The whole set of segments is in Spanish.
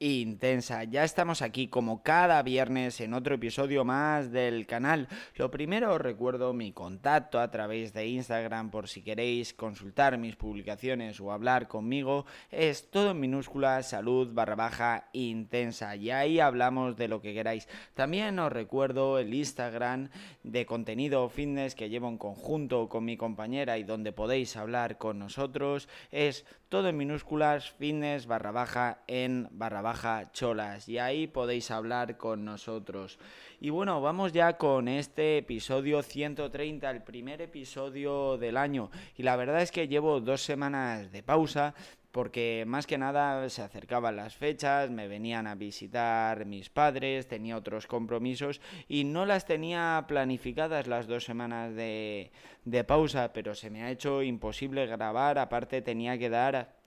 intensa. Ya estamos aquí como cada viernes en otro episodio más del canal. Lo primero os recuerdo mi contacto a través de Instagram por si queréis consultar mis publicaciones o hablar conmigo. Es todo en minúscula salud barra baja intensa y ahí hablamos de lo que queráis. También os recuerdo el Instagram de contenido fitness que llevo en conjunto con mi compañera y donde podéis hablar con nosotros. Es todo en minúsculas fitness barra baja en barra baja baja cholas y ahí podéis hablar con nosotros. Y bueno, vamos ya con este episodio 130, el primer episodio del año. Y la verdad es que llevo dos semanas de pausa porque más que nada se acercaban las fechas, me venían a visitar mis padres, tenía otros compromisos y no las tenía planificadas las dos semanas de, de pausa, pero se me ha hecho imposible grabar, aparte tenía que dar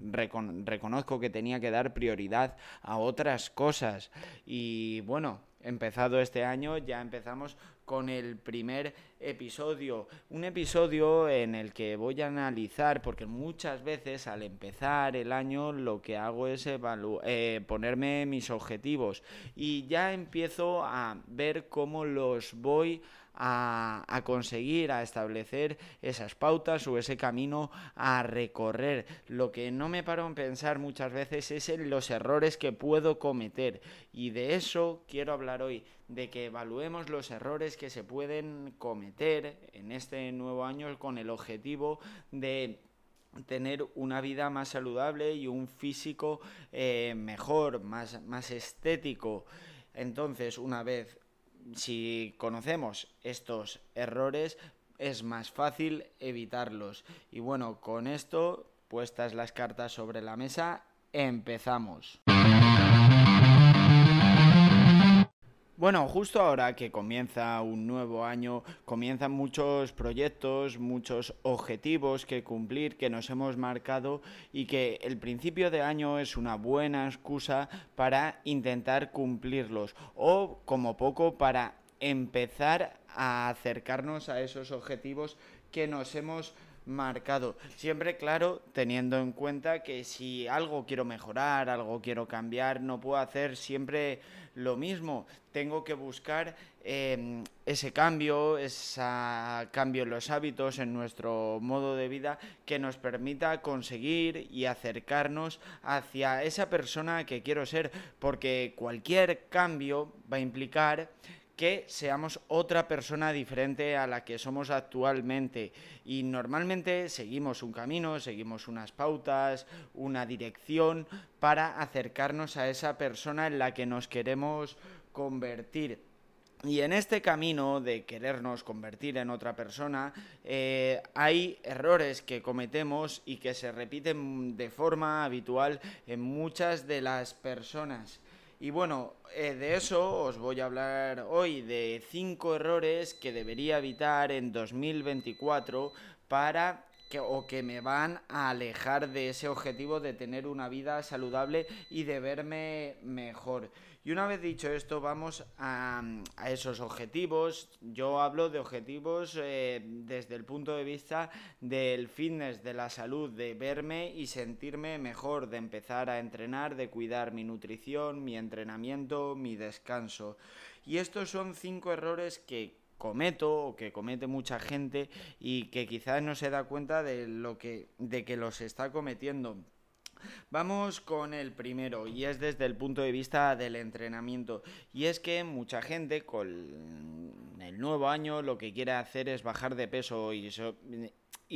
reconozco que tenía que dar prioridad a otras cosas. Y bueno, empezado este año, ya empezamos con el primer episodio. Un episodio en el que voy a analizar, porque muchas veces al empezar el año lo que hago es eh, ponerme mis objetivos y ya empiezo a ver cómo los voy a, conseguir, a establecer esas pautas o ese camino a recorrer. Lo que no me paro en pensar muchas veces es en los errores que puedo cometer y de eso quiero hablar hoy, de que evaluemos los errores que se pueden cometer en este nuevo año con el objetivo de tener una vida más saludable y un físico eh, mejor, más, más estético. Entonces, una vez si conocemos estos errores, es más fácil evitarlos. Y bueno, con esto, puestas las cartas sobre la mesa, empezamos. Bueno, justo ahora que comienza un nuevo año, comienzan muchos proyectos, muchos objetivos que cumplir, que nos hemos marcado y que el principio de año es una buena excusa para intentar cumplirlos o como poco para empezar a acercarnos a esos objetivos que nos hemos marcado. Siempre, claro, teniendo en cuenta que si algo quiero mejorar, algo quiero cambiar, no puedo hacer siempre lo mismo. Tengo que buscar em, ese cambio, ese cambio en los hábitos, en nuestro modo de vida, que nos permita conseguir y acercarnos hacia esa persona que quiero ser, porque cualquier cambio va a implicar que seamos otra persona diferente a la que somos actualmente. Y normalmente seguimos un camino, seguimos unas pautas, una dirección para acercarnos a esa persona en la que nos queremos convertir. Y en este camino de querernos convertir en otra persona, eh, hay errores que cometemos y que se repiten de forma habitual en muchas de las personas. Y bueno, eh, de eso os voy a hablar hoy, de cinco errores que debería evitar en 2024 para que, o que me van a alejar de ese objetivo de tener una vida saludable y de verme mejor. Y una vez dicho esto, vamos a, esos objetivos. Yo hablo de objetivos eh, desde el punto de vista del fitness, de la salud, de verme y sentirme mejor, de empezar a entrenar, de cuidar mi nutrición, mi entrenamiento, mi descanso. Y estos son cinco errores que cometo o que comete mucha gente y que quizás no se da cuenta de lo que de que los está cometiendo Vamos con el primero y es desde el punto de vista del entrenamiento. Y es que mucha gente con el nuevo año lo que quiere hacer es bajar de peso y,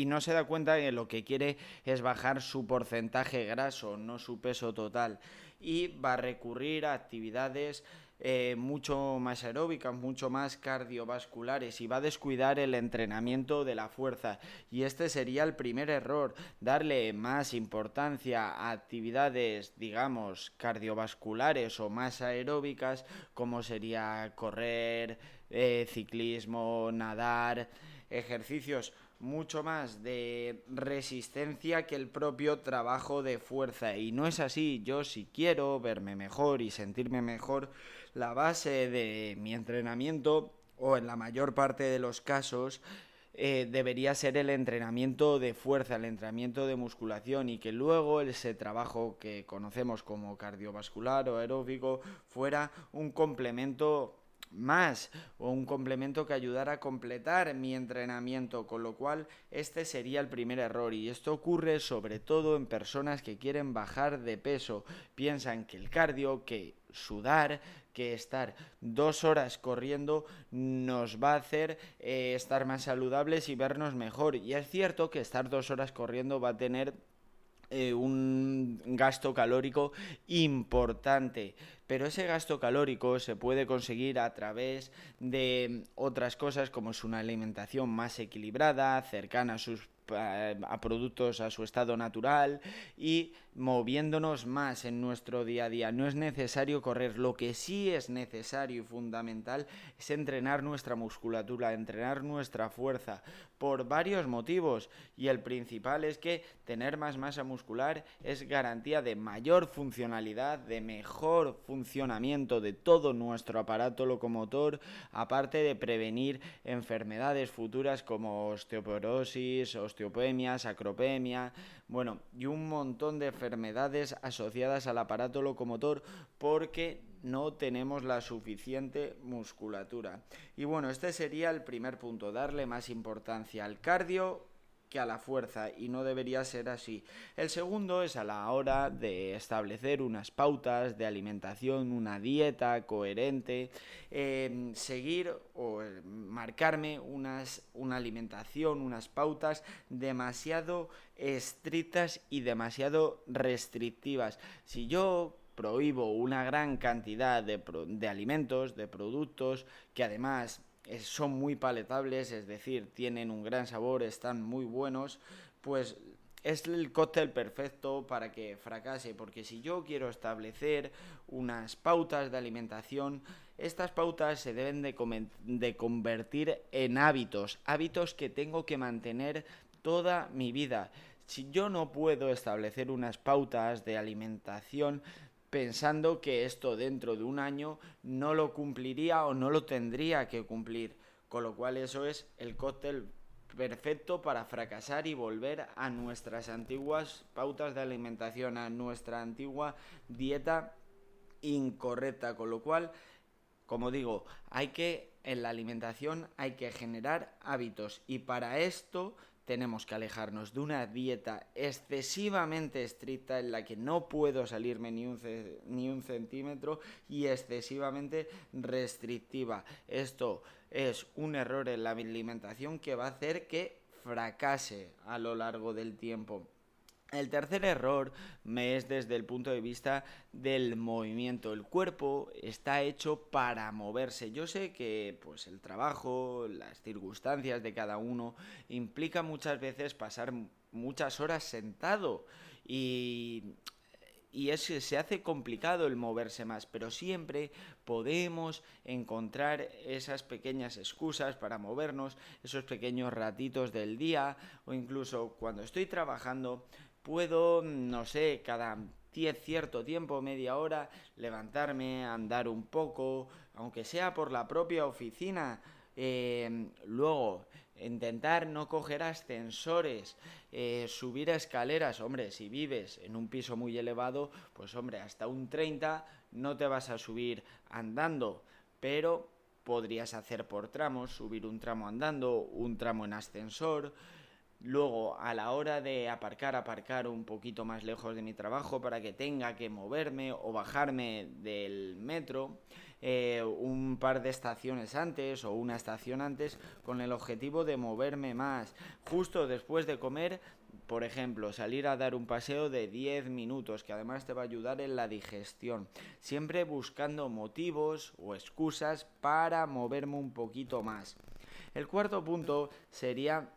no se da cuenta que lo que quiere es bajar su porcentaje graso, no su peso total. Y va a recurrir a actividades eh, mucho más aeróbicas, mucho más cardiovasculares y va a descuidar el entrenamiento de la fuerza. Y este sería el primer error, darle más importancia a actividades, digamos, cardiovasculares o más aeróbicas, como sería correr, eh, ciclismo, nadar, ejercicios mucho más de resistencia que el propio trabajo de fuerza. Y no es así, yo si quiero verme mejor y sentirme mejor, la base de mi entrenamiento, o en la mayor parte de los casos, eh, debería ser el entrenamiento de fuerza, el entrenamiento de musculación y que luego ese trabajo que conocemos como cardiovascular o aeróbico fuera un complemento más o un complemento que ayudara a completar mi entrenamiento, con lo cual este sería el primer error. Y esto ocurre sobre todo en personas que quieren bajar de peso, piensan que el cardio, que sudar, que estar dos horas corriendo nos va a hacer eh, estar más saludables y vernos mejor. Y es cierto que estar dos horas corriendo va a tener eh, un gasto calórico importante. Pero ese gasto calórico se puede conseguir a través de otras cosas como es una alimentación más equilibrada, cercana a sus a productos a su estado natural y moviéndonos más en nuestro día a día. No es necesario correr, lo que sí es necesario y fundamental es entrenar nuestra musculatura, entrenar nuestra fuerza por varios motivos y el principal es que tener más masa muscular es garantía de mayor funcionalidad, de mejor funcionamiento de todo nuestro aparato locomotor, aparte de prevenir enfermedades futuras como osteoporosis, osteopenia, sacropemia, bueno, y un montón de enfermedades asociadas al aparato locomotor porque no tenemos la suficiente musculatura. Y bueno, este sería el primer punto, darle más importancia al cardio que a la fuerza y no debería ser así. El segundo es a la hora de establecer unas pautas de alimentación, una dieta coherente, em, seguir o eh, marcarme unas, una alimentación, unas pautas demasiado estrictas y demasiado restrictivas. Si yo prohíbo una gran cantidad de, de alimentos, de productos, que además son muy paletables, es decir, tienen un gran sabor, están muy buenos, pues es el cóctel perfecto para que fracase, porque si yo quiero establecer unas pautas de alimentación, estas pautas se deben de, convertir en hábitos, hábitos que tengo que mantener toda mi vida. Si yo no puedo establecer unas pautas de alimentación, pensando que esto dentro de un año no lo cumpliría o no lo tendría que cumplir. Con lo cual eso es el cóctel perfecto para fracasar y volver a nuestras antiguas pautas de alimentación, a nuestra antigua dieta incorrecta. Con lo cual, como digo, hay que en la alimentación hay que generar hábitos y para esto tenemos que alejarnos de una dieta excesivamente estricta en la que no puedo salirme ni un, ni un centímetro y excesivamente restrictiva. Esto es un error en la alimentación que va a hacer que fracase a lo largo del tiempo. El tercer error me es desde el punto de vista del movimiento. El cuerpo está hecho para moverse. Yo sé que pues el trabajo, las circunstancias de cada uno implica muchas veces pasar muchas horas sentado y y es, se hace complicado el moverse más, pero siempre podemos encontrar esas pequeñas excusas para movernos, esos pequeños ratitos del día o incluso cuando estoy trabajando puedo, no sé, cada cierto tiempo, media hora, levantarme, andar un poco, aunque sea por la propia oficina. Em, luego, intentar no coger ascensores, eh, subir escaleras. Hombre, si vives en un piso muy elevado, pues hombre, hasta un 30 no te vas a subir andando, pero podrías hacer por tramos, subir un tramo andando, un tramo en ascensor. Luego, a la hora de aparcar, aparcar un poquito más lejos de mi trabajo para que tenga que moverme o bajarme del metro eh, un par de estaciones antes o una estación antes con el objetivo de moverme más. Justo después de comer, por ejemplo, salir a dar un paseo de 10 minutos, que además te va a ayudar en la digestión. Siempre buscando motivos o excusas para moverme un poquito más. El cuarto punto sería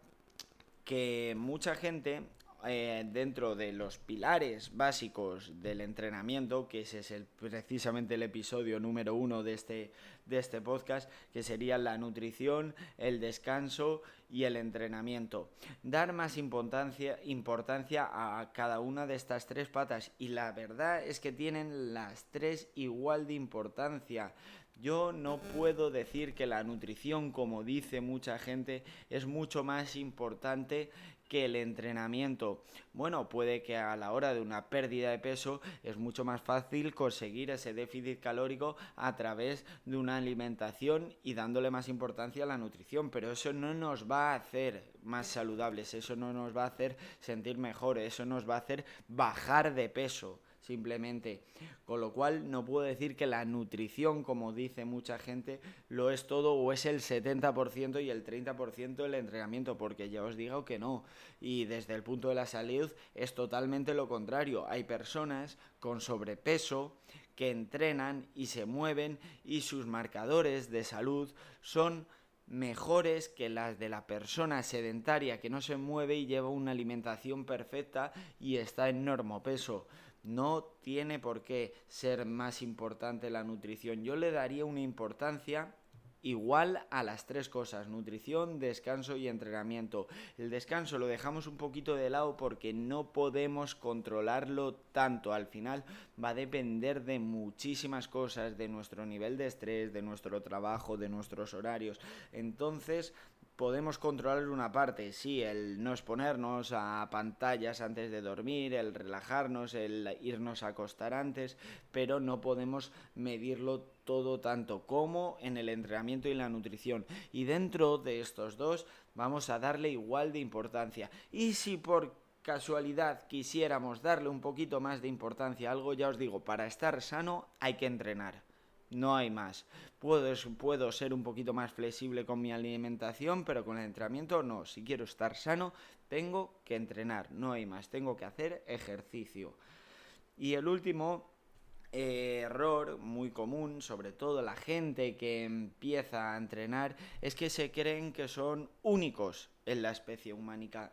que mucha gente eh, dentro de los pilares básicos del entrenamiento, que ese es el, precisamente el episodio número uno de este, de este podcast, que sería la nutrición, el descanso y el entrenamiento. Dar más importancia, importancia a cada una de estas tres patas y la verdad es que tienen las tres igual de importancia. Yo no puedo decir que la nutrición, como dice mucha gente, es mucho más importante que el entrenamiento. Bueno, puede que a la hora de una pérdida de peso es mucho más fácil conseguir ese déficit calórico a través de una alimentación y dándole más importancia a la nutrición, pero eso no nos va a hacer más saludables, eso no nos va a hacer sentir mejor, eso nos va a hacer bajar de peso simplemente. Con lo cual no puedo decir que la nutrición, como dice mucha gente, lo es todo o es el 70% y el 30% el entrenamiento, porque ya os digo que no. Y desde el punto de la salud es totalmente lo contrario. Hay personas con sobrepeso que entrenan y se mueven y sus marcadores de salud son mejores que las de la persona sedentaria que no se mueve y lleva una alimentación perfecta y está en normopeso. No tiene por qué ser más importante la nutrición. Yo le daría una importancia igual a las tres cosas, nutrición, descanso y entrenamiento. El descanso lo dejamos un poquito de lado porque no podemos controlarlo tanto. Al final va a depender de muchísimas cosas, de nuestro nivel de estrés, de nuestro trabajo, de nuestros horarios. Entonces, podemos controlar una parte, sí, el no exponernos a pantallas antes de dormir, el relajarnos, el irnos a acostar antes, pero no podemos medirlo todo tanto como en el entrenamiento y la nutrición. Y dentro de estos dos vamos a darle igual de importancia. Y si por casualidad quisiéramos darle un poquito más de importancia a algo, ya os digo, para estar sano hay que entrenar no hay más. Puedo, puedo ser un poquito más flexible con mi alimentación, pero con el entrenamiento no. Si quiero estar sano, tengo que entrenar, no hay más. Tengo que hacer ejercicio. Y el último error muy común, sobre todo la gente que empieza a entrenar, es que se creen que son únicos en la especie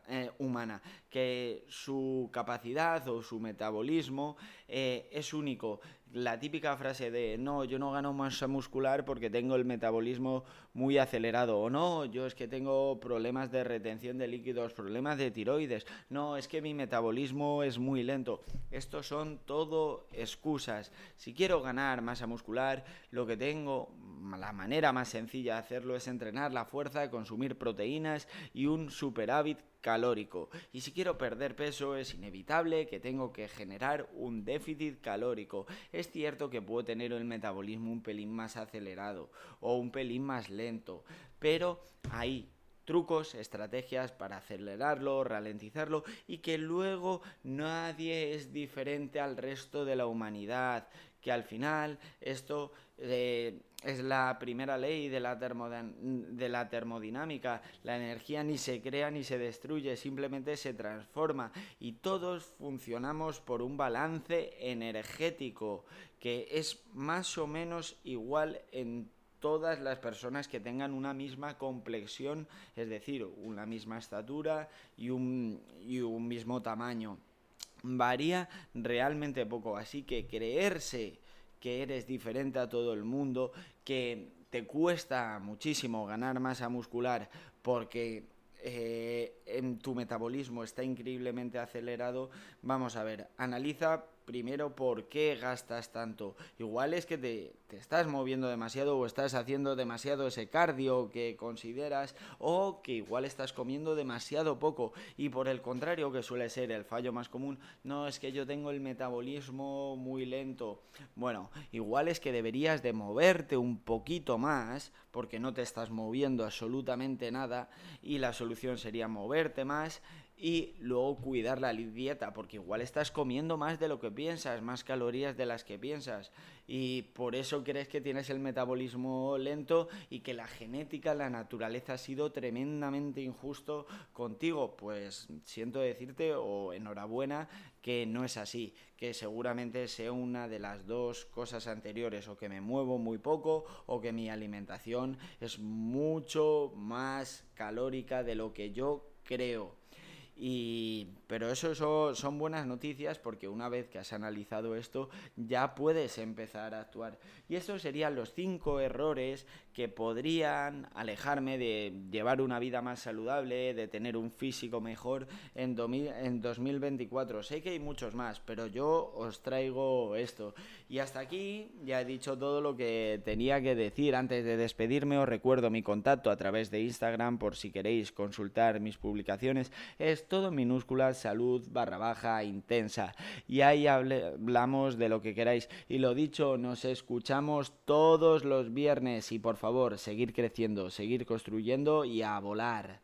eh, humana, que su capacidad o su metabolismo eh, es único. La típica frase de no, yo no gano masa muscular porque tengo el metabolismo muy acelerado, o no, yo es que tengo problemas de retención de líquidos, problemas de tiroides, no, es que mi metabolismo es muy lento. Estos son todo excusas. Si quiero ganar masa muscular, lo que tengo, la manera más sencilla de hacerlo es entrenar la fuerza, consumir proteínas y un superávit calórico. Y si quiero perder peso es inevitable que tengo que generar un déficit calórico. Es cierto que puedo tener el metabolismo un pelín más acelerado o un pelín más lento, pero hay trucos, estrategias para acelerarlo, ralentizarlo y que luego nadie es diferente al resto de la humanidad, que al final esto eh, es la primera ley de la, de la termodinámica. La energía ni se crea ni se destruye, simplemente se transforma. Y todos funcionamos por un balance energético que es más o menos igual en todas las personas que tengan una misma complexión, es decir, una misma estatura y un, y un mismo tamaño. Varía realmente poco, así que creerse que eres diferente a todo el mundo, que te cuesta muchísimo ganar masa muscular porque eh, en tu metabolismo está increíblemente acelerado, vamos a ver, analiza primero por qué gastas tanto. Igual es que te, estás moviendo demasiado o estás haciendo demasiado ese cardio que consideras o que igual estás comiendo demasiado poco y por el contrario que suele ser el fallo más común, no es que yo tengo el metabolismo muy lento. Bueno, igual es que deberías de moverte un poquito más porque no te estás moviendo absolutamente nada y la solución sería moverte más y luego cuidar la dieta, porque igual estás comiendo más de lo que piensas, más calorías de las que piensas, y por eso crees que tienes el metabolismo lento y que la genética, la naturaleza ha sido tremendamente injusto contigo. Pues siento decirte, o enhorabuena, que no es así, que seguramente sea una de las dos cosas anteriores, o que me muevo muy poco, o que mi alimentación es mucho más calórica de lo que yo creo Y, pero eso son, son buenas noticias porque una vez que has analizado esto ya puedes empezar a actuar. Y esos serían los cinco errores que podrían alejarme de llevar una vida más saludable, de tener un físico mejor en, en 2024. Sé que hay muchos más, pero yo os traigo esto. Y hasta aquí ya he dicho todo lo que tenía que decir. Antes de despedirme os recuerdo mi contacto a través de Instagram por si queréis consultar mis publicaciones. Es todo minúsculas, salud barra baja intensa. Y ahí hablamos de lo que queráis. Y lo dicho, nos escuchamos todos los viernes y por favor, seguir creciendo, seguir construyendo y a volar.